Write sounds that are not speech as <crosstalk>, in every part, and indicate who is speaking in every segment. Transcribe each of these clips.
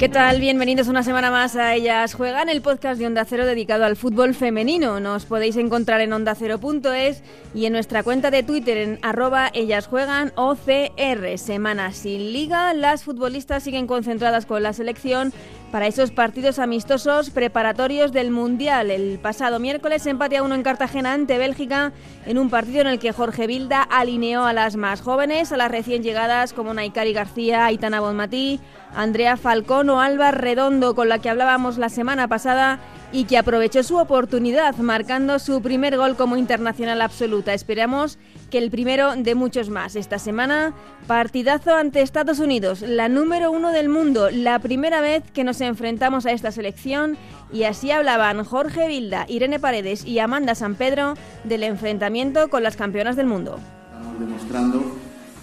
Speaker 1: ¿Qué tal? Bienvenidos una semana más a Ellas Juegan, el podcast de Onda Cero dedicado al fútbol femenino. Nos podéis encontrar en ondacero.es y en nuestra cuenta de Twitter en arroba Ellas Juegan OCR. Semana sin liga, las futbolistas siguen concentradas con la selección para esos partidos amistosos preparatorios del Mundial. El pasado miércoles empate a uno en Cartagena ante Bélgica en un partido en el que Jorge Vilda alineó a las más jóvenes, a las recién llegadas como Naikari García, Aitana Bonmatí, Andrea Falcón o Alba Redondo, con la que hablábamos la semana pasada y que aprovechó su oportunidad marcando su primer gol como internacional absoluta. Esperamos que el primero de muchos más. Esta semana, partidazo ante Estados Unidos, la número uno del mundo, la primera vez que nos enfrentamos a esta selección y así hablaban Jorge Vilda, Irene Paredes y Amanda San Pedro del enfrentamiento con las campeonas del mundo.
Speaker 2: Estamos demostrando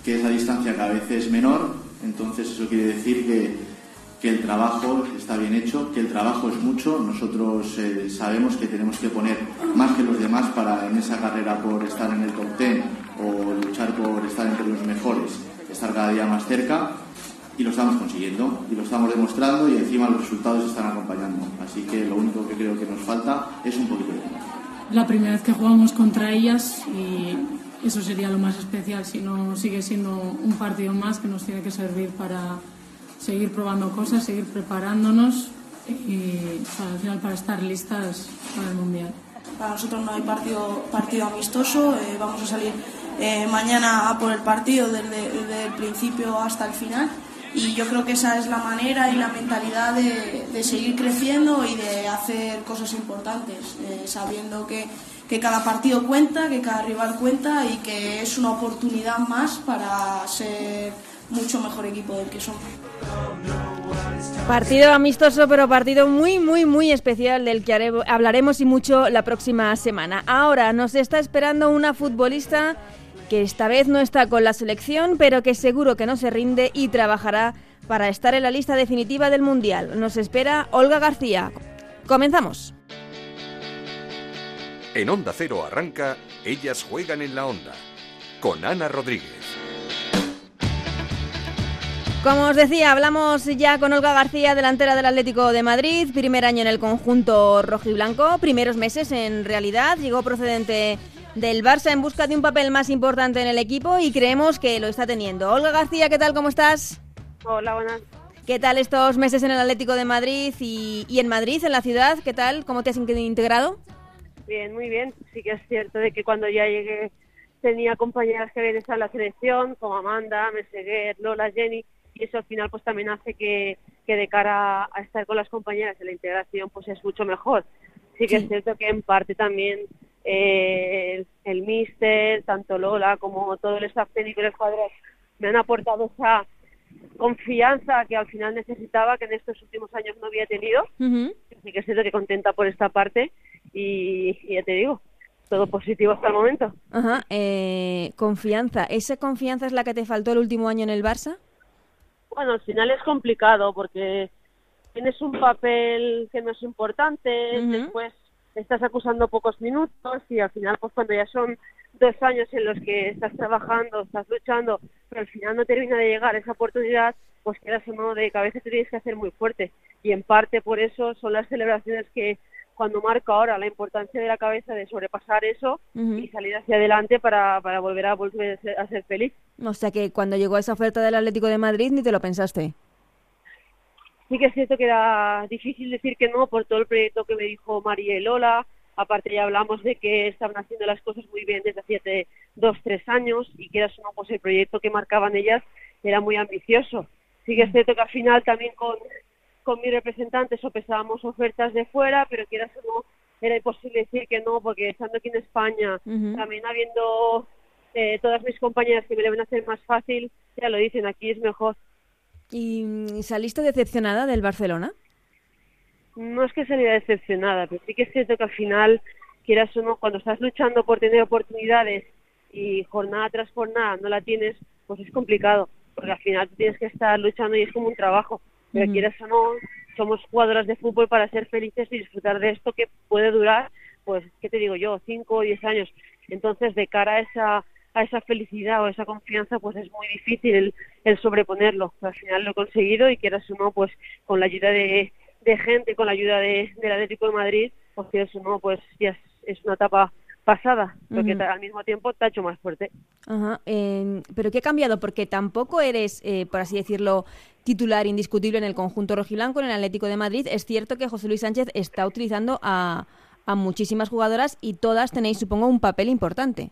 Speaker 2: que esa distancia cada vez es menor, entonces eso quiere decir que que el trabajo está bien hecho, que el trabajo es mucho. Nosotros eh, sabemos que tenemos que poner más que los demás para en esa carrera por estar en el top ten o luchar por estar entre los mejores, estar cada día más cerca y lo estamos consiguiendo y lo estamos demostrando y encima los resultados están acompañando. Así que lo único que creo que nos falta es un poquito de tiempo.
Speaker 3: La primera vez que jugamos contra ellas y eso sería lo más especial, si no sigue siendo un partido más que nos tiene que servir para seguir probando cosas, seguir preparándonos y al final para estar listas para el Mundial.
Speaker 4: Para nosotros no hay partido, partido amistoso, eh, vamos a salir eh, mañana a por el partido desde, el principio hasta el final y yo creo que esa es la manera y la mentalidad de, de seguir creciendo y de hacer cosas importantes, eh, sabiendo que, que cada partido cuenta, que cada rival cuenta y que es una oportunidad más para ser mucho mejor equipo del que somos.
Speaker 1: Partido amistoso, pero partido muy, muy, muy especial del que hablaremos y mucho la próxima semana. Ahora nos está esperando una futbolista que esta vez no está con la selección, pero que seguro que no se rinde y trabajará para estar en la lista definitiva del Mundial. Nos espera Olga García. Comenzamos.
Speaker 5: En Onda Cero arranca Ellas juegan en la Onda, con Ana Rodríguez.
Speaker 1: Como os decía, hablamos ya con Olga García, delantera del Atlético de Madrid, primer año en el conjunto rojiblanco, primeros meses en realidad, llegó procedente del Barça en busca de un papel más importante en el equipo y creemos que lo está teniendo. Olga García, ¿qué tal? ¿Cómo estás?
Speaker 6: Hola, buenas.
Speaker 1: ¿Qué tal estos meses en el Atlético de Madrid y, y en Madrid, en la ciudad? ¿Qué tal? ¿Cómo te has integrado?
Speaker 6: Bien, muy bien. Sí que es cierto de que cuando ya llegué tenía compañeras que habían estado en la selección, como Amanda, Meseguer, Lola, Jenny, y eso al final pues también hace que, que de cara a estar con las compañeras en la integración pues es mucho mejor. Sí que es cierto que en parte también eh, el, míster, tanto Lola como todo el staff técnico del cuadro me han aportado esa confianza que al final necesitaba, que en estos últimos años no había tenido. Así que es cierto que contenta por esta parte y, y ya te digo, todo positivo hasta el momento.
Speaker 1: Ajá, eh, confianza. ¿Esa confianza es la que te faltó el último año en el Barça?
Speaker 6: Bueno, al final es complicado porque tienes un papel que no es importante, después estás acusando pocos minutos y al final pues cuando ya son dos años en los que estás trabajando, estás luchando, pero al final no termina de llegar esa oportunidad, pues quedas en modo de cabeza te tienes que hacer muy fuerte. Y en parte por eso son las celebraciones que cuando marco ahora la importancia de la cabeza de sobrepasar eso y salir hacia adelante para, para volver a volver a ser, feliz.
Speaker 1: O sea que cuando llegó esa oferta del Atlético de Madrid ni te lo pensaste.
Speaker 6: Sí que es cierto que era difícil decir que no por todo el proyecto que me dijo María y Lola. Aparte ya hablamos de que estaban haciendo las cosas muy bien desde hace dos, tres años y que era no, pues el proyecto que marcaban ellas era muy ambicioso. Sí que es cierto que al final también con con mi representante sopesábamos ofertas de fuera, pero quieras o no, era imposible decir que no, porque estando aquí en España, también habiendo eh, todas mis compañeras que me deben hacer más fácil, ya lo dicen, aquí es mejor.
Speaker 1: ¿Y saliste decepcionada del Barcelona?
Speaker 6: No es que saliera decepcionada, pero sí que es cierto que al final, quieras o no, cuando estás luchando por tener oportunidades y jornada tras jornada no la tienes, pues es complicado. porque al final tienes que estar luchando y es como un trabajo, pero quieras o no, somos jugadoras de fútbol para ser felices y disfrutar de esto que puede durar, pues, ¿qué te digo yo?, 5 o 10 años. Entonces, de cara a esa a esa felicidad o esa confianza, pues es muy difícil el, sobreponerlo. Al final lo he conseguido y quieras o no, pues con la ayuda de, gente, con la ayuda de, del Atlético de Madrid, pues quieras o no, pues ya es, una etapa pasada, porque al mismo tiempo te ha hecho más fuerte.
Speaker 1: Ajá. pero ¿qué ha cambiado? Porque tampoco eres, eh, por así decirlo, titular indiscutible en el conjunto rojiblanco, en el Atlético de Madrid. Es cierto que José Luis Sánchez está utilizando a, a muchísimas jugadoras y todas tenéis, supongo, un papel importante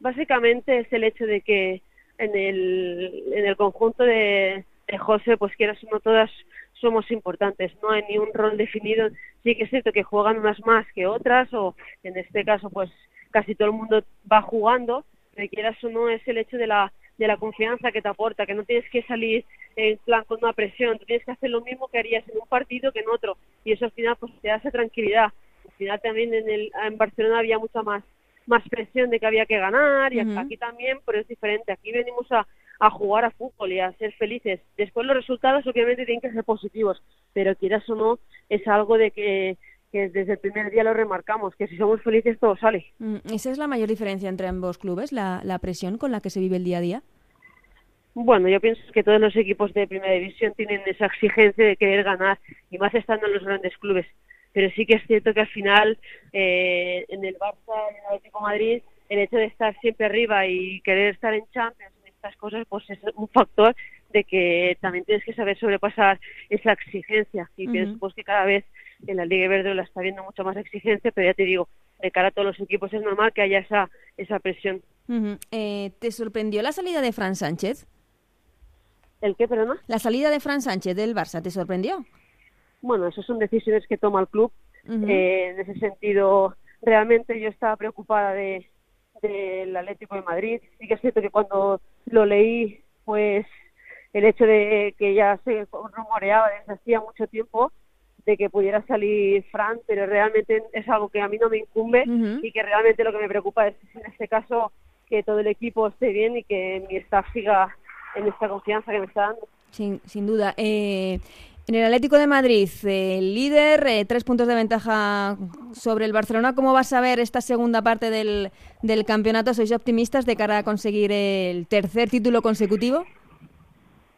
Speaker 6: básicamente es el hecho de que en el, en el conjunto de, de José, pues quieras o no todas somos importantes, no hay ni un rol definido, sí que es cierto que juegan unas más que otras, o en este caso pues casi todo el mundo va jugando, pero quieras o no es el hecho de la, de la confianza que te aporta, que no tienes que salir en plan con una presión, tú tienes que hacer lo mismo que harías en un partido que en otro, y eso al final pues te da esa tranquilidad. Al final también en, el, en Barcelona había mucha más más presión de que había que ganar y aquí también, pero es diferente. Aquí venimos a, a jugar a fútbol y a ser felices. Después los resultados obviamente tienen que ser positivos, pero quieras o no, es algo de que, que desde el primer día lo remarcamos, que si somos felices todo sale.
Speaker 1: Mm, ¿Esa es la mayor diferencia entre ambos clubes, la, la presión con la que se vive el día a día?
Speaker 6: Bueno, yo pienso que todos los equipos de primera división tienen esa exigencia de querer ganar y más estando en los grandes clubes pero sí que es cierto que al final eh, en el Barça, en el Atlético Madrid, el hecho de estar siempre arriba y querer estar en Champions, estas cosas, pues es un factor de que también tienes que saber sobrepasar esa exigencia y pienso pues que cada vez en la Liga Verde la está viendo mucho más exigencia, pero ya te digo, de cara a todos los equipos es normal que haya esa, esa presión.
Speaker 1: Eh, ¿Te sorprendió la salida de Fran Sánchez?
Speaker 6: ¿El qué, perdona?
Speaker 1: La salida de Fran Sánchez del Barça, ¿te sorprendió?
Speaker 6: bueno, esas son decisiones que toma el club. Eh, en ese sentido, realmente yo estaba preocupada de del Atlético de Madrid. Sí que es cierto que cuando lo leí, pues el hecho de que ya se rumoreaba desde hacía mucho tiempo de que pudiera salir Fran, pero realmente es algo que a mí no me incumbe y que realmente lo que me preocupa es en este caso que todo el equipo esté bien y que mi staff siga en esta confianza que me está dando.
Speaker 1: Sin, sin duda. Eh, en el Atlético de Madrid, el líder, eh, tres puntos de ventaja sobre el Barcelona. ¿Cómo vas a ver esta segunda parte del, del campeonato? ¿Sois optimistas de cara a conseguir el tercer título consecutivo?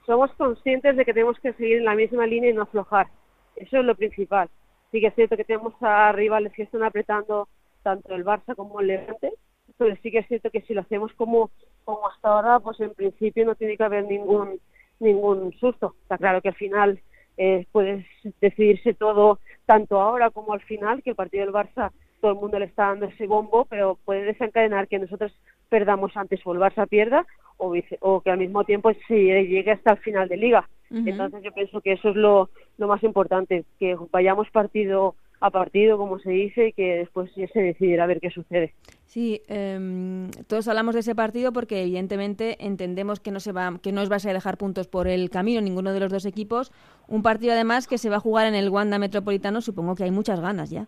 Speaker 6: Somos conscientes de que tenemos que seguir en la misma línea y no aflojar. Eso es lo principal. Sí que es cierto que tenemos a rivales que están apretando tanto el Barça como el Levante, pero sí que es cierto que si lo hacemos como, como hasta ahora, pues en principio no tiene que haber ningún ningún susto. Está claro que al final eh, puede decidirse todo tanto ahora como al final, que el partido del Barça todo el mundo le está dando ese bombo, pero puede desencadenar que nosotros perdamos antes o el Barça pierda o, o que al mismo tiempo se llegue hasta el final de liga. Entonces yo pienso que eso es lo, lo más importante, que vayamos partido a partido, como se dice, y que después ya se decidirá a ver qué sucede.
Speaker 1: Sí, em, todos hablamos de ese partido porque evidentemente entendemos que no se va, que no os vais a dejar puntos por el camino ninguno de los dos equipos. Un partido además que se va a jugar en el Wanda Metropolitano, supongo que hay muchas ganas ya.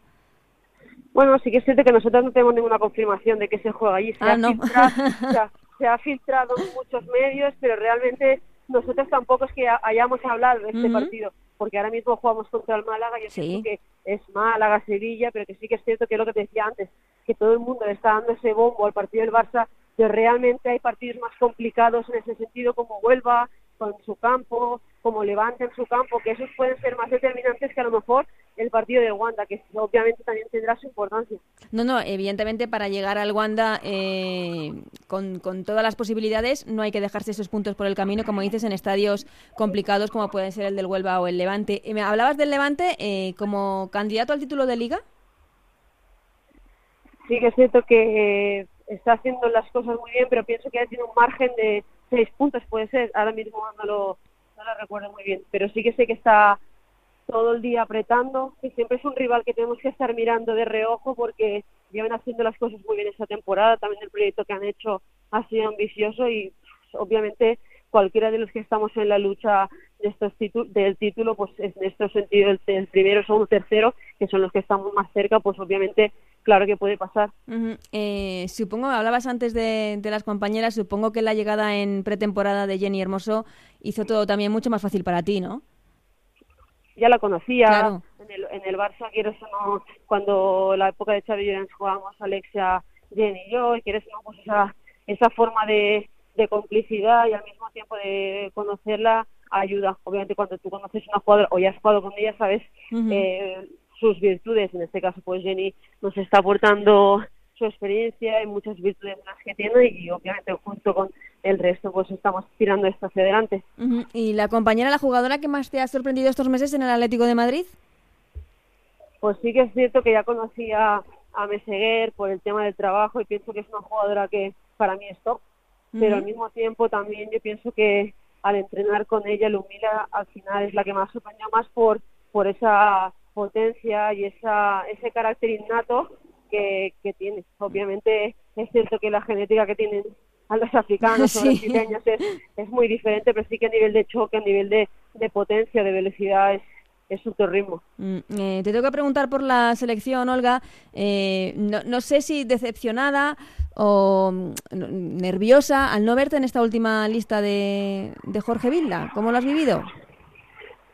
Speaker 6: Bueno, sí que es cierto que nosotros no tenemos ninguna confirmación de que se juega allí. Se, ah, ha, no. filtrado, <laughs> se ha filtrado en muchos medios, pero realmente nosotros tampoco es que hayamos hablado de este partido porque ahora mismo jugamos contra el Málaga, yo sé que es Málaga, Sevilla, pero que sí que es cierto que es lo que te decía antes, que todo el mundo le está dando ese bombo al partido del Barça, que realmente hay partidos más complicados en ese sentido como Huelva, con su campo, como Levante en su campo, que esos pueden ser más determinantes que a lo mejor el partido de Wanda, que obviamente también tendrá su importancia.
Speaker 1: No, no, evidentemente para llegar al Wanda eh, con, con, todas las posibilidades no hay que dejarse esos puntos por el camino, como dices, en estadios complicados como pueden ser el del Huelva o el Levante. Eh, ¿Me hablabas del Levante eh, como candidato al título de liga?
Speaker 6: Sí que es cierto que está haciendo las cosas muy bien, pero pienso que ya tiene un margen de seis puntos, puede ser, ahora mismo no lo, no lo recuerdo muy bien, pero sí que sé que está todo el día apretando, y siempre es un rival que tenemos que estar mirando de reojo porque llevan haciendo las cosas muy bien esta temporada, también el proyecto que han hecho ha sido ambicioso y obviamente cualquiera de los que estamos en la lucha de estos del título, pues en este sentido el, el primero, segundo, tercero, que son los que estamos más cerca, pues obviamente claro que puede pasar.
Speaker 1: eh, supongo, hablabas antes de, de, las compañeras, supongo que la llegada en pretemporada de Jenny Hermoso hizo todo también mucho más fácil para ti, ¿no?
Speaker 6: Ya la conocía en, el, en el Barça, quieres o no, cuando la época de Xavi Llorens jugábamos Alexia, Jenny y yo, y quieres o no, pues esa, esa forma de, de complicidad y al mismo tiempo de conocerla ayuda. Obviamente cuando tú conoces una jugadora o ya has jugado con ella, sabes eh, sus virtudes. En este caso, pues Jenny nos está aportando su experiencia y muchas virtudes las que tiene y obviamente junto con el resto pues estamos tirando esto hacia adelante.
Speaker 1: ¿Y la compañera, la jugadora que más te ha sorprendido estos meses en el Atlético de Madrid?
Speaker 6: Pues sí que es cierto que ya conocía a Meseguer por el tema del trabajo y pienso que es una jugadora que para mí es top, pero al mismo tiempo también yo pienso que al entrenar con ella, Lumila al final es la que más sorprendió más por, por esa potencia y esa, ese carácter innato que, que tiene. Obviamente es cierto que la genética que tienen a <laughs> los africanos sí. o los brasileños es, es muy diferente, pero sí que a nivel de choque, a nivel de, de potencia, de velocidad es, es otro ritmo.
Speaker 1: Mm, eh, te tengo que preguntar por la selección, Olga. Eh, no, no, sé si decepcionada o mm, nerviosa al no verte en esta última lista de, de Jorge Vilda. ¿Cómo lo has vivido?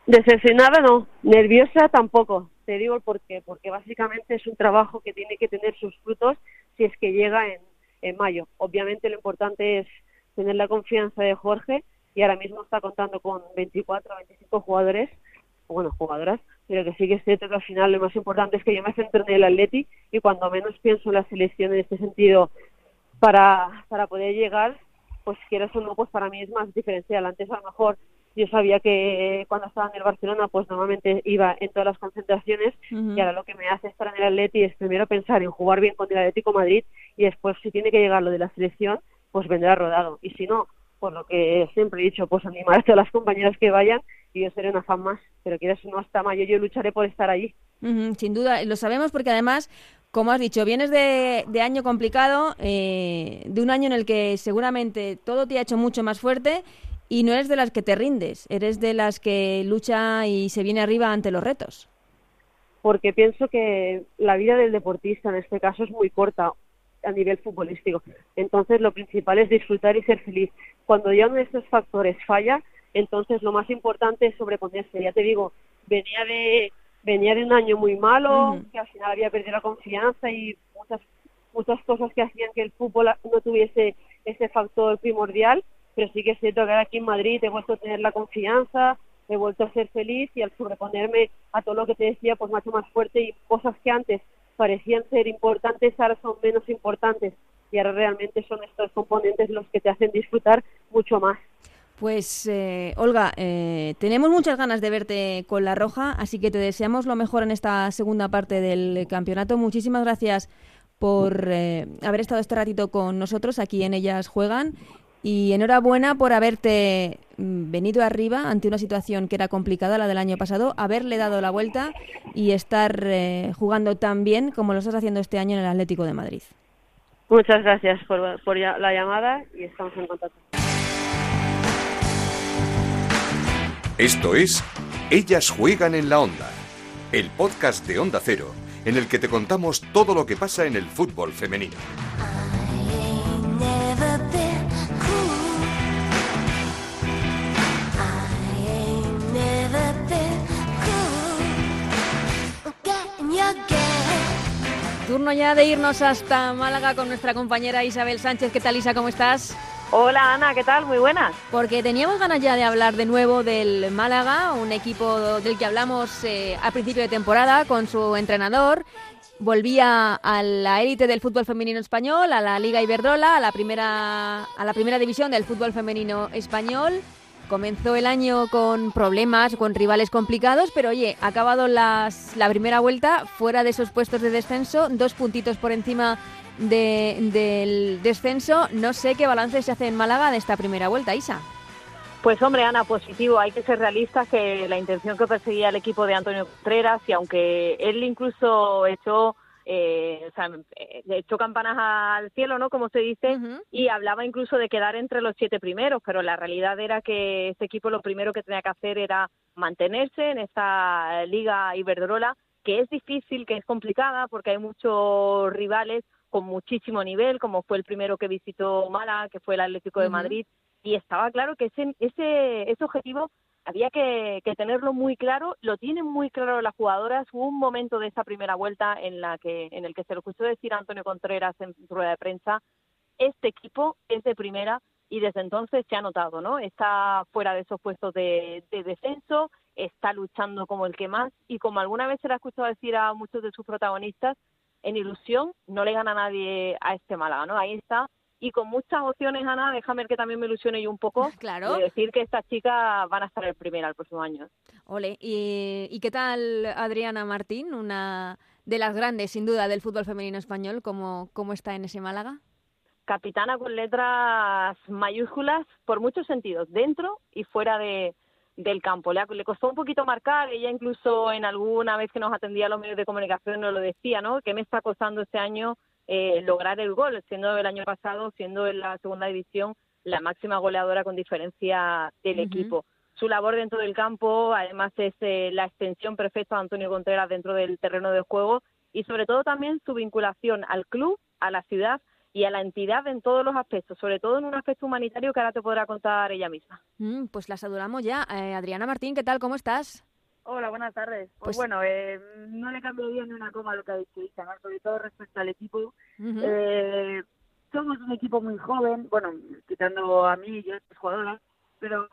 Speaker 6: Decepcionada no, nerviosa tampoco. Te digo el por qué, porque básicamente es un trabajo que tiene que tener sus frutos si es que llega en, en mayo. Obviamente lo importante es tener la confianza de Jorge y ahora mismo está contando con 24 o 25 jugadores bueno, jugadoras, pero que sí que es cierto al final lo más importante es que yo me centro en el Atleti y cuando menos pienso en la selección en este sentido para, para poder llegar, pues quieras o no, pues para mí es más diferencial. Antes a lo mejor yo sabía que cuando estaba en el Barcelona, pues normalmente iba en todas las concentraciones uh -huh. y ahora lo que me hace estar en el Atleti es primero pensar en jugar bien con el Atlético Madrid y después si tiene que llegar lo de la selección, pues vendrá rodado. Y si no, por lo que siempre he dicho, pues animar a todas las compañeras que vayan y yo seré una fan más, pero quieras no hasta mayo yo lucharé por estar allí.
Speaker 1: Uh -huh, sin duda, lo sabemos porque además, como has dicho, vienes de, de año complicado, eh, de un año en el que seguramente todo te ha hecho mucho más fuerte y no eres de las que te rindes, eres de las que lucha y se viene arriba ante los retos.
Speaker 6: Porque pienso que la vida del deportista en este caso es muy corta a nivel futbolístico. Entonces lo principal es disfrutar y ser feliz. Cuando ya uno de estos factores falla, entonces lo más importante es sobreponerse. Ya te digo, venía de venía de un año muy malo, uh -huh. que al final había perdido la confianza y muchas muchas cosas que hacían que el fútbol no tuviese ese factor primordial, pero sí que es cierto que ahora aquí en Madrid he vuelto a tener la confianza, he vuelto a ser feliz y al sobreponerme a todo lo que te decía, pues me ha hecho más fuerte y cosas que antes parecían ser importantes ahora son menos importantes y ahora realmente son estos componentes los que te hacen disfrutar mucho más.
Speaker 1: Pues eh, Olga, eh, tenemos muchas ganas de verte con la roja, así que te deseamos lo mejor en esta segunda parte del campeonato. Muchísimas gracias por eh, haber estado este ratito con nosotros aquí en Ellas Juegan y enhorabuena por haberte mm, venido arriba ante una situación que era complicada, la del año pasado, haberle dado la vuelta y estar eh, jugando tan bien como lo estás haciendo este año en el Atlético de Madrid.
Speaker 6: Muchas gracias por, por la llamada y estamos en contacto.
Speaker 5: Esto es Ellas juegan en la onda, el podcast de Onda Cero, en el que te contamos todo lo que pasa en el fútbol femenino.
Speaker 1: Turno ya de irnos hasta Málaga con nuestra compañera Isabel Sánchez. ¿Qué tal, Isa? ¿Cómo estás?
Speaker 7: Hola Ana, ¿qué tal? Muy buenas.
Speaker 1: Porque teníamos ganas ya de hablar de nuevo del Málaga, un equipo del que hablamos eh, a principio de temporada con su entrenador. Volvía a la élite del fútbol femenino español, a la Liga Iberdrola, a la primera, a la primera división del fútbol femenino español. Comenzó el año con problemas, con rivales complicados, pero oye, ha acabado las, la primera vuelta fuera de esos puestos de descenso, dos puntitos por encima de, del descenso. No sé qué balance se hace en Málaga de esta primera vuelta, Isa.
Speaker 7: Pues hombre, Ana, positivo. Hay que ser realistas que la intención que perseguía el equipo de Antonio Contreras y aunque él incluso echó eh, o sea, echó campanas al cielo, ¿no? Como se dice, uh -huh. y hablaba incluso de quedar entre los siete primeros, pero la realidad era que este equipo lo primero que tenía que hacer era mantenerse en esta liga Iberdrola que es difícil, que es complicada, porque hay muchos rivales con muchísimo nivel, como fue el primero que visitó Mala, que fue el Atlético de Madrid, y estaba claro que ese, ese, ese objetivo había que, tenerlo muy claro, lo tienen muy claro las jugadoras. Hubo un momento de esa primera vuelta en la que en el que se lo escuchó decir a Antonio Contreras en rueda de prensa, este equipo es de primera y desde entonces se ha notado, ¿no? Está fuera de esos puestos de, de descenso, está luchando como el que más y como alguna vez se le ha escuchado decir a muchos de sus protagonistas, en ilusión no le gana nadie a este Málaga, ¿no? Ahí está y con muchas opciones, Ana, déjame que también me ilusione yo un poco. <laughs>
Speaker 1: Claro.
Speaker 7: De decir que estas chicas van a estar el primera el próximo año.
Speaker 1: Ole, ¿Y, qué tal Adriana Martín, una de las grandes, sin duda, del fútbol femenino español? ¿Cómo, cómo está en ese Málaga?
Speaker 7: Capitana con letras mayúsculas por muchos sentidos, dentro y fuera de, del campo. Le, le, costó un poquito marcar, ella incluso en alguna vez que nos atendía a los medios de comunicación nos lo decía, ¿no? Que me está costando este año eh, lograr el gol, siendo el año pasado, siendo en la segunda división la máxima goleadora con diferencia del equipo. Su labor dentro del campo, además, es eh, la extensión perfecta de Antonio Contreras dentro del terreno de juego y sobre todo también su vinculación al club, a la ciudad y a la entidad en todos los aspectos, sobre todo en un aspecto humanitario que ahora te podrá contar ella misma.
Speaker 1: Mm, pues las adoramos ya. Eh, Adriana Martín, ¿qué tal? ¿Cómo estás?
Speaker 8: Hola, buenas tardes. Pues, pues bueno, eh, no le cambiaría ni una coma a lo que ha dicho Isa, sobre todo respecto al equipo. eh, somos un equipo muy joven, bueno, quitando a mí y yo, jugadoras, pero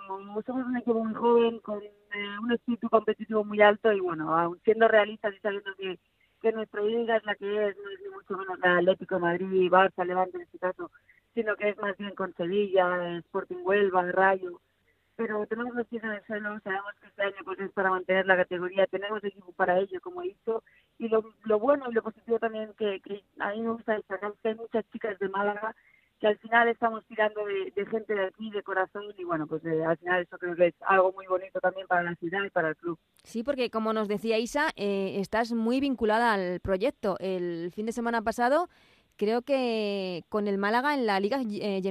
Speaker 8: somos un equipo muy joven con eh, un espíritu competitivo muy alto y bueno, aún siendo realistas y sabiendo que, que nuestra liga es la que es, no es ni mucho menos la Atlético Madrid, Barça, Levante en este caso, sino que es más bien con Sevilla, Sporting Huelva, Rayo, pero tenemos los pies en el suelo, sabemos que este año pues es para mantener la categoría, tenemos equipo para ello, como he dicho, y lo, lo bueno y lo positivo también que, que a mí me gusta destacar es que hay muchas chicas de Málaga que al final estamos tirando de, gente de aquí, de corazón, y bueno, pues eh, al final eso creo que es algo muy bonito también para la ciudad y para el club.
Speaker 1: Sí, porque como nos decía Isa, eh, estás muy vinculada al proyecto. El fin de semana pasado, creo que con el Málaga en la Liga eh.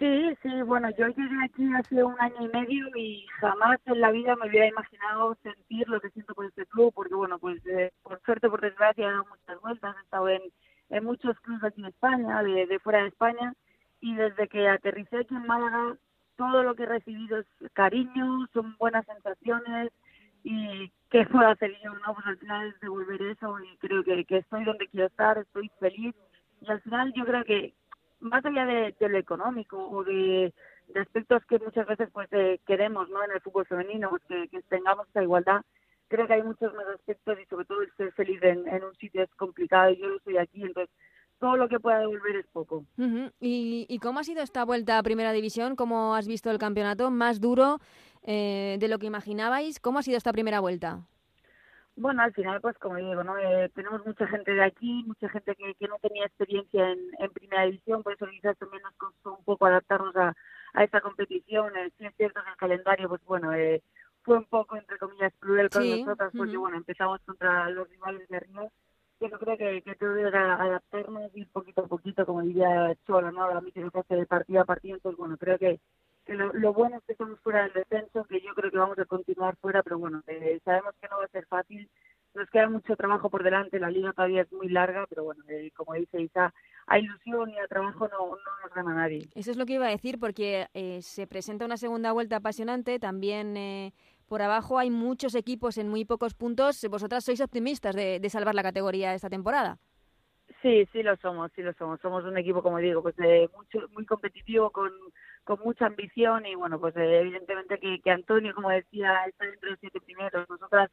Speaker 8: Sí, sí, bueno, yo llegué aquí hace un año y medio y jamás en la vida me hubiera imaginado sentir lo que siento por este club, porque bueno, pues eh, por suerte, por desgracia, he dado muchas vueltas, he estado en, muchos clubes aquí en España, de, fuera de España, y desde que aterricé aquí en Málaga, todo lo que he recibido es cariño, son buenas sensaciones, y qué <laughs> puedo hacer yo, ¿no? Pues al final es devolver eso y creo que estoy donde quiero estar, estoy feliz, y al final yo creo que más allá de, lo económico o de, aspectos que muchas veces pues eh, queremos no en el fútbol femenino pues que, tengamos esa igualdad creo que hay muchos más aspectos y sobre todo el ser feliz en, un sitio es complicado y yo lo estoy aquí entonces todo lo que pueda devolver es poco.
Speaker 1: ¿Y, ¿Y, cómo ha sido esta vuelta a Primera División? ¿Cómo has visto el campeonato? ¿Más duro eh, de lo que imaginabais? ¿Cómo ha sido esta primera vuelta?
Speaker 8: Bueno, al final, pues como digo, ¿no? Eh, tenemos mucha gente de aquí, mucha gente que, que no tenía experiencia en, en primera división, por eso quizás también nos costó un poco adaptarnos a, a esta competición. Eh, sí es cierto que el calendario, pues bueno, eh, fue un poco, entre comillas, cruel con nosotras, porque bueno, empezamos contra los rivales de arriba. Yo creo que, que tuvimos que adaptarnos y poquito a poquito, como diría Cholo, ¿no? A mí que me de partido a partido, entonces bueno, creo que lo, bueno es que estamos fuera del descenso, que yo creo que vamos a continuar fuera, pero bueno, eh, sabemos que no va a ser fácil. Nos queda mucho trabajo por delante, la liga todavía es muy larga, pero bueno, eh, como dice Isa, a ilusión y a trabajo no, no nos gana nadie.
Speaker 1: Eso es lo que iba a decir, porque eh, se presenta una segunda vuelta apasionante, también por abajo hay muchos equipos en muy pocos puntos. ¿Vosotras sois optimistas de, de salvar la categoría esta temporada?
Speaker 8: Sí, sí lo somos, sí lo somos. Somos un equipo, como digo, pues de mucho, muy competitivo, con con mucha ambición y bueno, pues eh, evidentemente que, que, Antonio, como decía, está entre los siete primeros. Nosotras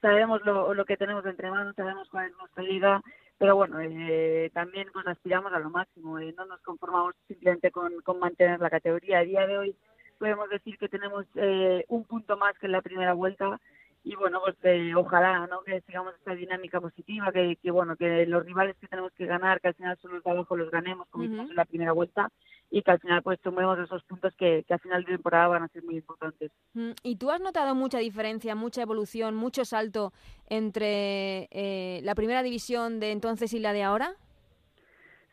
Speaker 8: sabemos lo, lo que tenemos entre manos, sabemos cuál es nuestra liga, pero bueno, eh, también pues aspiramos a lo máximo, eh, no nos conformamos simplemente con, con mantener la categoría. A día de hoy podemos decir que tenemos eh, un punto más que en la primera vuelta y bueno, pues eh, ojalá ¿no? que sigamos esta dinámica positiva, que, que bueno, que los rivales que tenemos que ganar, que al final son los de abajo, los ganemos como hicimos en la primera vuelta y que al final pues tomemos esos puntos que, que al final de temporada van a ser muy importantes.
Speaker 1: Mm, ¿Y tú has notado mucha diferencia, mucha evolución, mucho salto entre eh, la primera división de entonces y la de ahora?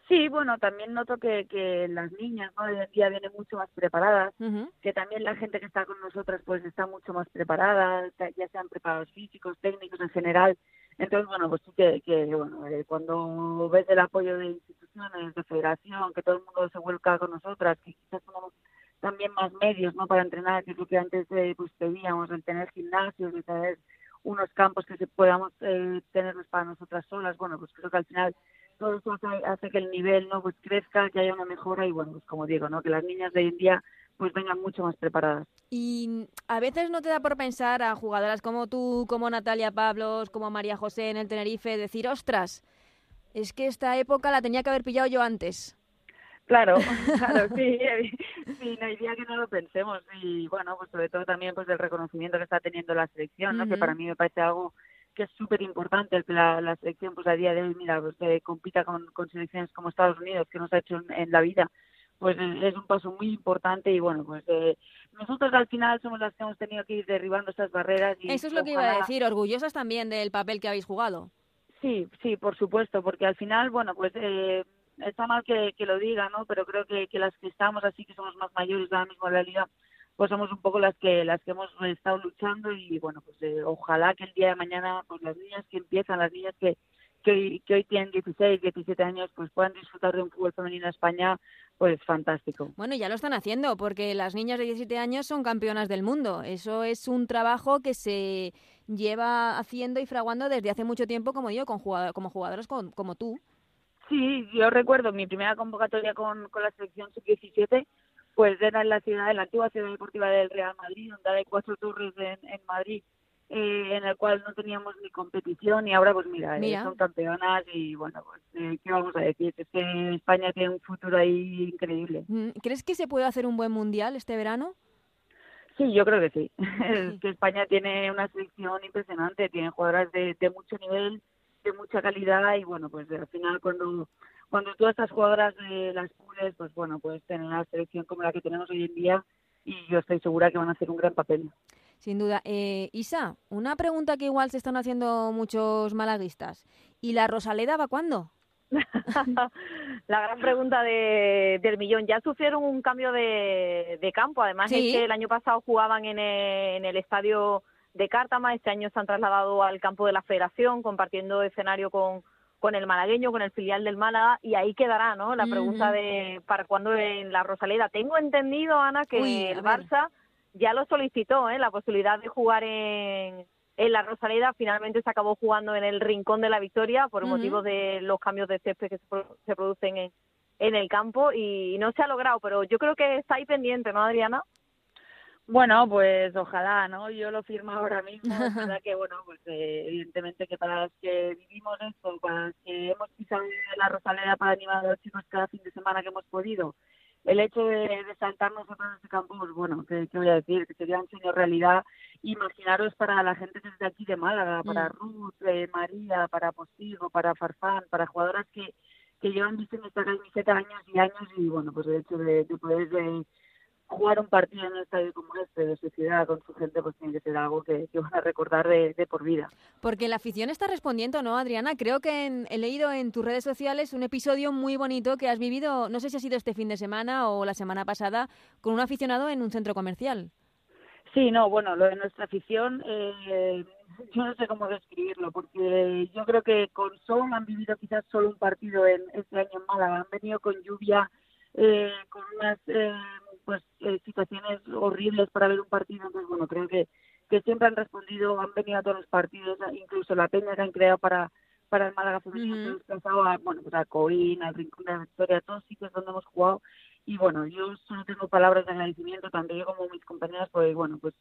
Speaker 8: Sí, bueno, también noto que, que las niñas ¿no? hoy en día vienen mucho más preparadas, que también la gente que está con nosotras pues está mucho más preparada, ya sean preparados físicos, técnicos en general. Entonces, bueno, pues sí que, que bueno, eh, cuando ves el apoyo de instituciones, de federación, que todo el mundo se vuelca con nosotras, que quizás tenemos también más medios no para entrenar, que es lo que antes eh, pues pedíamos, el tener gimnasios, de tener unos campos que se podamos eh, tenerlos para nosotras solas, bueno, pues creo que al final todo eso hace, que el nivel no pues crezca, que haya una mejora y bueno, pues como digo, ¿no? que las niñas de hoy en día pues vengan mucho más preparadas.
Speaker 1: Y a veces no te da por pensar a jugadoras como tú, como Natalia Pablos, como María José en el Tenerife, decir, ostras, es que esta época la tenía que haber pillado yo antes.
Speaker 8: Claro, <laughs> claro, sí, <laughs> sí, no hay día que no lo pensemos y bueno, pues sobre todo también pues del reconocimiento que está teniendo la selección, ¿no? Que para mí me parece algo que es súper importante el que la, selección pues a día de hoy mira pues eh, compita con, con, selecciones como Estados Unidos que nos ha hecho en, la vida pues es un paso muy importante y bueno pues eh, nosotros al final somos las que hemos tenido que ir derribando esas barreras y
Speaker 1: eso es lo que iba a decir orgullosas también del papel que habéis jugado.
Speaker 8: Sí sí por supuesto porque al final bueno pues eh, está mal que, que lo diga no pero creo que, que las que estamos así que somos más mayores ahora mismo en la liga pues somos un poco las que las que hemos estado luchando y bueno pues eh, ojalá que el día de mañana pues las niñas que empiezan las niñas que que, hoy tienen 16, 17 años, pues puedan disfrutar de un fútbol femenino en España, pues fantástico.
Speaker 1: Bueno, ya lo están haciendo, porque las niñas de 17 años son campeonas del mundo. Eso es un trabajo que se lleva haciendo y fraguando desde hace mucho tiempo, como digo, con como jugadoras como, tú.
Speaker 8: Sí, yo recuerdo mi primera convocatoria con, con la selección sub-17 pues era en la ciudad, en la antigua ciudad deportiva del Real Madrid, donde hay cuatro torres en, en Madrid, eh, en el cual no teníamos ni competición y ahora pues mira, eh, son campeonas y bueno, pues eh, qué vamos a decir, es que España tiene un futuro ahí increíble.
Speaker 1: Mm, ¿Crees que se puede hacer un buen mundial este verano?
Speaker 8: Sí, yo creo que sí. <laughs> es que España tiene una selección impresionante, tiene jugadoras de, de mucho nivel, de mucha calidad y bueno, pues al final cuando cuando todas estas jugadoras de las pules, pues bueno, pues tener una selección como la que tenemos hoy en día y yo estoy segura que van a hacer un gran papel.
Speaker 1: Sin duda. Eh, Isa, una pregunta que igual se están haciendo muchos malaguistas. ¿Y la Rosaleda va cuándo? <laughs>
Speaker 7: la gran pregunta de, del millón. Ya sufrieron un cambio de, de campo. Además, es que el año pasado jugaban en el, en el estadio de Cártama. Este año se han trasladado al campo de la Federación, compartiendo escenario con, con el malagueño, con el filial del Málaga, y ahí quedará, ¿no? La pregunta de para cuándo en la Rosaleda. Tengo entendido, Ana, que el Barça ya lo solicitó, ¿eh? La posibilidad de jugar en, en la Rosaleda. Finalmente se acabó jugando en el Rincón de la Victoria por motivo de los cambios de césped que se, producen en, en el campo y no se ha logrado, pero yo creo que está ahí pendiente, ¿no, Adriana?
Speaker 8: Bueno, pues ojalá, ¿no? Yo lo firmo ahora mismo, <laughs> verdad que, bueno, pues eh, evidentemente que para los que vivimos esto, para los que hemos pisado la Rosaleda para animar a los chicos cada fin de semana que hemos podido, el hecho de, de saltarnos en este campo, pues bueno, ¿qué, voy a decir? Que sería un sueño realidad. Imaginaros para la gente desde aquí de Málaga, para mm. Ruth, eh, María, para Postigo, para Farfán, para jugadoras que, que llevan visto en esta camiseta años y años y, bueno, pues el hecho de, de poder... De, jugar un partido en un estadio como este de su ciudad con su gente pues tiene que ser algo que, van a recordar de, por vida.
Speaker 1: Porque la afición está respondiendo, ¿no, Adriana? Creo que he leído en tus redes sociales un episodio muy bonito que has vivido, no sé si ha sido este fin de semana o la semana pasada, con un aficionado en un centro comercial.
Speaker 8: Sí, no, bueno, lo de nuestra afición, eh, yo no sé cómo describirlo, porque yo creo que con Sol han vivido quizás solo un partido en este año en Málaga, han venido con lluvia, eh, con unas eh, pues eh, situaciones horribles para ver un partido. Entonces, bueno, creo que, que siempre han respondido, han venido a todos los partidos, incluso la peña que han creado para para el Málaga femenino, uh bueno, pues a Coín, al Rincón de la Victoria, a todos sitios donde hemos jugado. Y bueno, yo solo tengo palabras de agradecimiento, tanto yo como mis compañeras, pues bueno, pues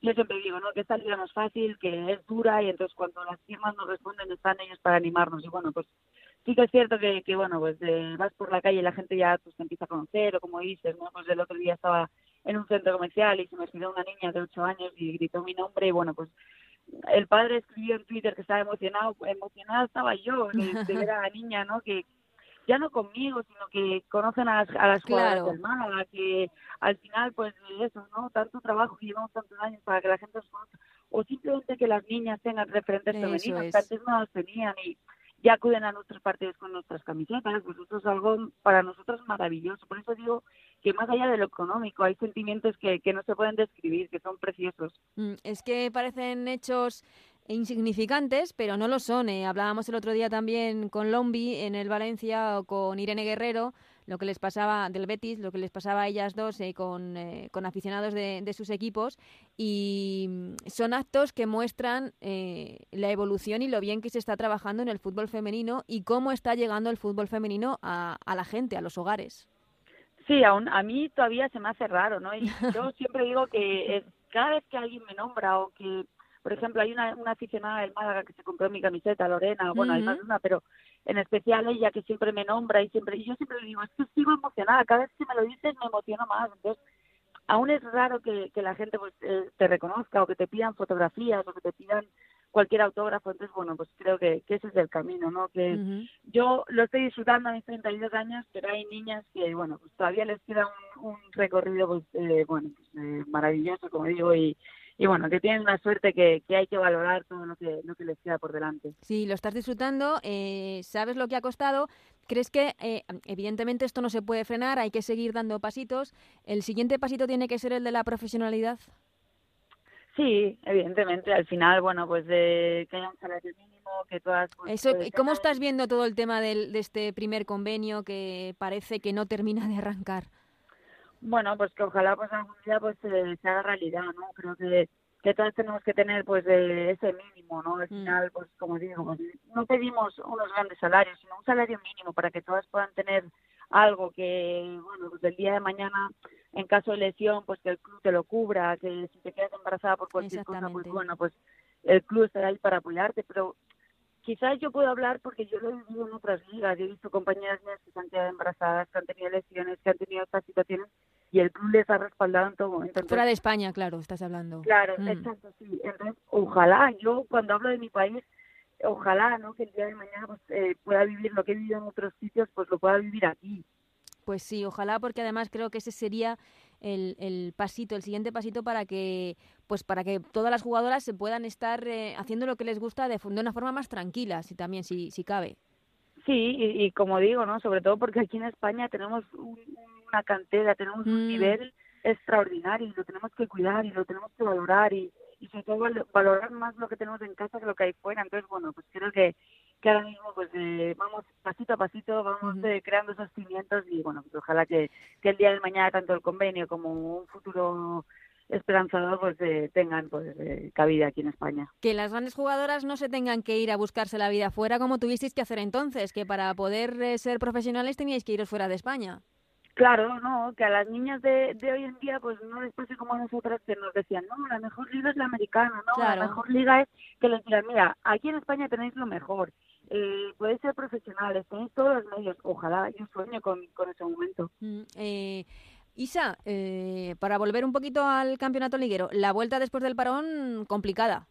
Speaker 8: yo siempre digo, ¿no? Que esta liga no es fácil, que es dura y entonces cuando las firmas nos responden están ellos para animarnos. Y bueno, pues sí que es cierto que, que bueno, pues eh, vas por la calle y la gente ya pues, te empieza a conocer, o como dices, ¿no? Pues el otro día estaba en un centro comercial y se me subió una niña de 8 años y gritó mi nombre y bueno, pues el padre escribió en Twitter que estaba emocionado, emocionada estaba yo <laughs> de, ver a la niña, ¿no? Que ya no conmigo, sino que conocen a las, a las jugadoras del Málaga, que al final, pues eso, ¿no? Tanto trabajo que llevamos tantos años para que la gente nos conozca, o simplemente que las niñas tengan referentes femeninos que antes no los tenían y ya acuden a nuestros partidos con nuestras camisetas, pues eso es algo para nosotros maravilloso. Por eso digo que más allá de lo económico hay sentimientos que, que no se pueden describir, que son preciosos.
Speaker 1: Mm, es que parecen hechos insignificantes, pero no lo son. Eh. Hablábamos el otro día también con Lombi en el Valencia o con Irene Guerrero, lo que les pasaba del Betis, lo que les pasaba a ellas dos eh, con, eh, con, aficionados de, de, sus equipos y mm, son actos que muestran la evolución y lo bien que se está trabajando en el fútbol femenino y cómo está llegando el fútbol femenino a, a la gente, a los hogares.
Speaker 8: Sí, aún, a mí todavía se me hace raro, ¿no? Y yo siempre digo que cada vez que alguien me nombra o que por ejemplo, hay una, una aficionada del Málaga que se compró mi camiseta, Lorena, bueno, hay más una, pero en especial ella que siempre me nombra y siempre, y yo siempre le digo, es que sigo emocionada, cada vez que me lo dices me emociono más, entonces aún es raro que, que la gente pues eh, te reconozca o que te pidan fotografías o que te pidan cualquier autógrafo, entonces bueno, pues creo que, que ese es el camino, ¿no? Que yo lo estoy disfrutando a mis 32 años, pero hay niñas que, bueno, pues todavía les queda un, un recorrido, pues, eh, bueno, pues, eh, maravilloso, como digo, y, y bueno, que tienen una suerte que, que, hay que valorar todo lo que, lo que les queda por delante.
Speaker 1: Sí, lo estás disfrutando, eh, sabes lo que ha costado. ¿Crees que eh, evidentemente esto no se puede frenar, hay que seguir dando pasitos? ¿El siguiente pasito tiene que ser el de la profesionalidad?
Speaker 8: Sí, evidentemente. Al final, bueno, pues de que haya un salario mínimo, que todas...
Speaker 1: Pues, Eso, ¿Cómo estás viendo todo el tema del, de este primer convenio que parece que no termina de arrancar?
Speaker 8: Bueno, pues que ojalá pues algún día pues se, haga realidad, ¿no? Creo que, que todos tenemos que tener pues ese mínimo, ¿no? Al mm. final, pues como digo, pues, no pedimos unos grandes salarios, sino un salario mínimo para que todas puedan tener algo que, bueno, pues el día de mañana, en caso de lesión, pues que el club te lo cubra, que si te quedas embarazada por cualquier cosa, pues bueno, pues el club estará ahí para apoyarte, pero quizás yo puedo hablar porque yo lo he vivido en otras ligas, he visto compañeras mías que se han quedado embarazadas, que han tenido lesiones, que han tenido estas situaciones y el club les ha respaldado en todo momento.
Speaker 1: Fuera de España, claro, estás hablando.
Speaker 8: Claro, mm. exacto, sí. Entonces, ojalá, yo cuando hablo de mi país, ojalá, ¿no? Que el día de mañana pues, eh, pueda vivir lo que he vivido en otros sitios, pues lo pueda vivir aquí.
Speaker 1: Pues sí, ojalá, porque además creo que ese sería el, el pasito, el siguiente pasito para que, pues para que todas las jugadoras se puedan estar eh, haciendo lo que les gusta de, de una forma más tranquila, si también, si, si cabe.
Speaker 8: Sí, y, y, como digo, ¿no? Sobre todo porque aquí en España tenemos un, una cantera, tenemos un mm. nivel extraordinario y lo tenemos que cuidar y lo tenemos que valorar y, y sobre todo valorar más lo que tenemos en casa que lo que hay fuera. Entonces, bueno, pues creo que, que ahora mismo pues eh, vamos pasito a pasito, vamos eh, creando esos cimientos y bueno, pues ojalá que, que el día de mañana tanto el convenio como un futuro esperanzador pues eh, tengan pues eh, cabida aquí en España.
Speaker 1: Que las grandes jugadoras no se tengan que ir a buscarse la vida fuera como tuvisteis que hacer entonces, que para poder ser profesionales teníais que iros fuera de España.
Speaker 8: Claro, no, que a las niñas de, de hoy en día pues no les pase como a nosotras que nos decían, no, la mejor liga es la americana, no, la mejor liga es que les digan, mira, aquí en España tenéis lo mejor, eh, podéis ser profesionales, tenéis todos los medios, ojalá, yo sueño con, con ese momento.
Speaker 1: Mm, eh, Isa, eh, para volver un poquito al campeonato liguero, la vuelta después del parón complicada.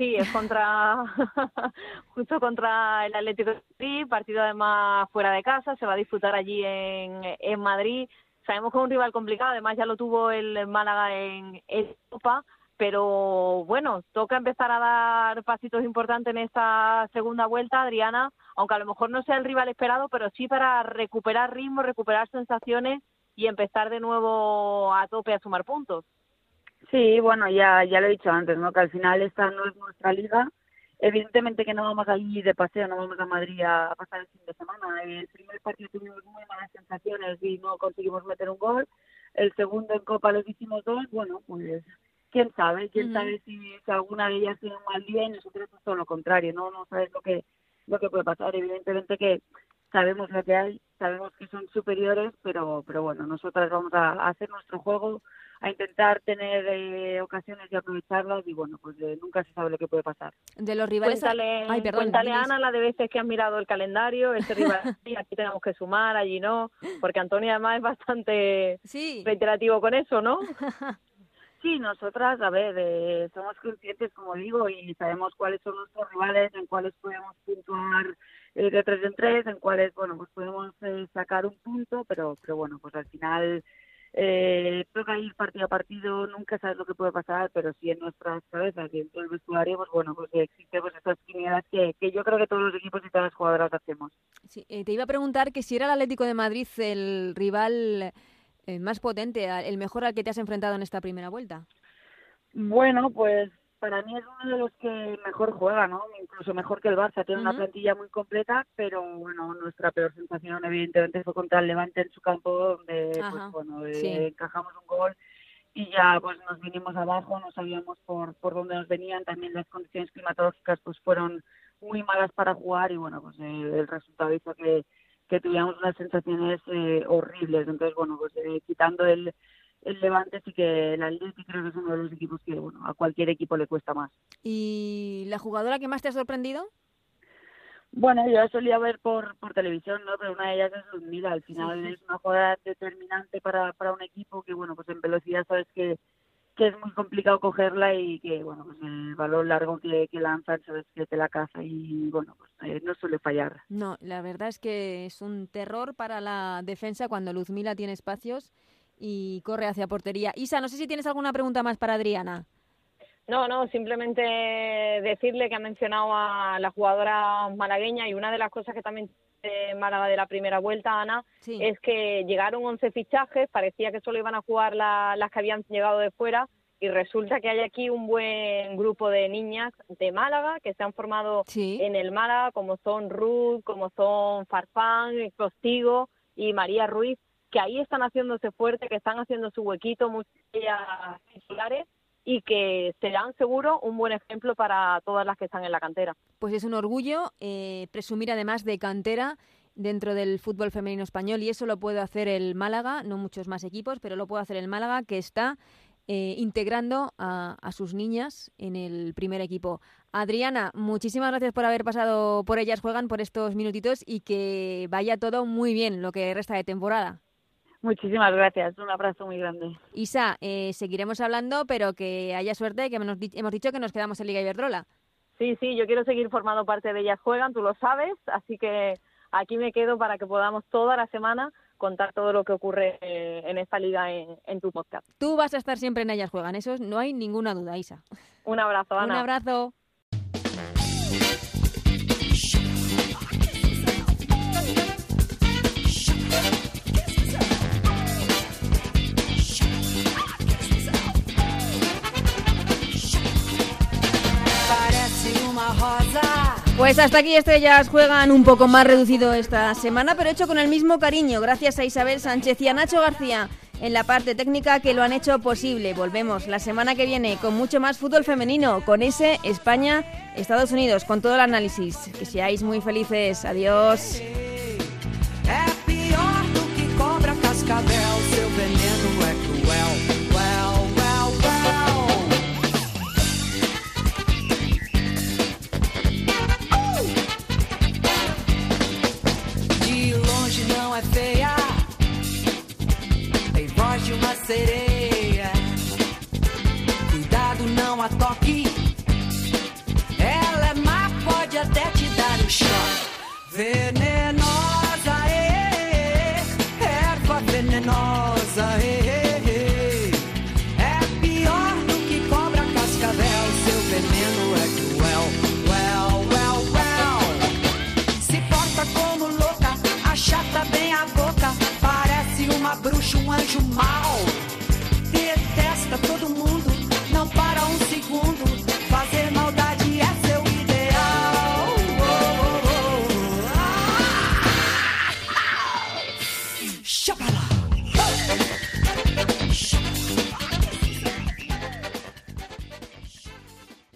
Speaker 7: Sí, es contra <laughs> justo contra el Atlético de Madrid, partido además fuera de casa, se va a disfrutar allí en, en Madrid. Sabemos que es un rival complicado, además ya lo tuvo el Málaga en Europa, pero bueno, toca empezar a dar pasitos importantes en esta segunda vuelta, Adriana, aunque a lo mejor no sea el rival esperado, pero sí para recuperar ritmo, recuperar sensaciones y empezar de nuevo a tope a sumar puntos.
Speaker 8: Sí, bueno, ya, ya lo he dicho antes, ¿no? Que al final esta no es nuestra liga. Evidentemente que no vamos allí de paseo, no vamos a Madrid a pasar el fin de semana. El primer partido tuvimos muy malas sensaciones y no conseguimos meter un gol. El segundo en Copa lo hicimos dos. Bueno, pues quién sabe, quién sabe si, alguna de ellas tiene un mal día y nosotros es todo lo contrario, ¿no? No sabes lo que, lo que puede pasar. Evidentemente que sabemos lo que hay, sabemos que son superiores, pero, pero bueno, nosotras vamos a hacer nuestro juego a intentar tener eh, ocasiones y aprovecharlas y bueno, pues eh, nunca se sabe lo que puede pasar.
Speaker 1: De los rivales...
Speaker 7: Cuéntale, Ay, cuéntale a Ana la de veces que han mirado el calendario, ese rival <laughs> aquí tenemos que sumar, allí no, porque Antonio además es bastante sí. reiterativo con eso, ¿no? <laughs>
Speaker 8: Sí, nosotras, a ver, eh, somos conscientes, como digo, y sabemos cuáles son nuestros rivales, en cuáles podemos puntuar de tres en tres, en cuáles, bueno, pues podemos sacar un punto, pero, pero bueno, pues al final eh, toca ir partido a partido, nunca sabes lo que puede pasar, pero sí en nuestras cabezas y en todo el vestuario, pues bueno, pues existe pues estas quinielas que, que yo creo que todos los equipos y todas las jugadoras hacemos.
Speaker 1: Sí, eh, te iba a preguntar que si era el Atlético de Madrid el rival eh, más potente, el mejor al que te has enfrentado en esta primera vuelta.
Speaker 8: Bueno, pues para mí es uno de los que mejor juega, ¿no? Incluso mejor que el Barça. Tiene una plantilla muy completa, pero bueno, nuestra peor sensación evidentemente fue contra el Levante en su campo, donde pues bueno, eh, encajamos un gol y ya pues nos vinimos abajo, no sabíamos por, por dónde nos venían, también las condiciones climatológicas pues fueron muy malas para jugar y bueno, pues eh, el resultado hizo que, que tuviéramos unas sensaciones eh, horribles. Entonces, bueno, pues quitando el el Levante sí que el Atlético creo que es uno de los equipos que bueno a cualquier equipo le cuesta más.
Speaker 1: ¿Y la jugadora que más te ha sorprendido?
Speaker 8: Bueno, yo solía ver por, por televisión, ¿no? Pero una de ellas es Ludmila. Al final es una jugadora determinante para, para un equipo que, bueno, pues en velocidad sabes que, que es muy complicado cogerla y que, bueno, pues el balón largo que, que lanzan sabes que te la caza y, bueno, pues eh, no suele fallar.
Speaker 1: No, la verdad es que es un terror para la defensa cuando Luzmila tiene espacios y corre hacia portería. Isa, no sé si tienes alguna pregunta más para Adriana.
Speaker 7: No, no, simplemente decirle que ha mencionado a la jugadora malagueña y una de las cosas que también de Málaga de la primera vuelta, Ana, es que llegaron 11 fichajes, parecía que solo iban a jugar las que habían llegado de fuera y resulta que hay aquí un buen grupo de niñas de Málaga que se han formado en el Málaga, como son Ruth, como son Farfán, Costigo y María Ruiz, que ahí están haciéndose fuerte, que están haciendo su huequito, muchas titulares y que serán seguro un buen ejemplo para todas las que están en la cantera.
Speaker 1: Pues es un orgullo eh, presumir además de cantera dentro del fútbol femenino español y eso lo puede hacer el Málaga, no muchos más equipos, pero lo puede hacer el Málaga que está eh, integrando a, a, sus niñas en el primer equipo. Adriana, muchísimas gracias por haber pasado por ellas juegan por estos minutitos y que vaya todo muy bien lo que resta de temporada.
Speaker 8: Muchísimas gracias, un abrazo muy grande.
Speaker 1: Isa, eh, seguiremos hablando, pero que haya suerte, que hemos, hemos dicho que nos quedamos en Liga Iberdrola.
Speaker 7: Sí, sí, yo quiero seguir formando parte de Ellas Juegan, tú lo sabes, así que aquí me quedo para que podamos toda la semana contar todo lo que ocurre eh, en esta liga en, en, tu podcast.
Speaker 1: Tú vas a estar siempre en Ellas Juegan, eso no hay ninguna duda, Isa.
Speaker 7: Un abrazo, Ana.
Speaker 1: Un abrazo. Pues hasta aquí estrellas juegan un poco más reducido esta semana, pero hecho con el mismo cariño, gracias a Isabel Sánchez y a Nacho García en la parte técnica que lo han hecho posible. Volvemos la semana que viene con mucho más fútbol femenino, con ese España, Estados Unidos, con todo el análisis. Que seáis muy felices. Adiós.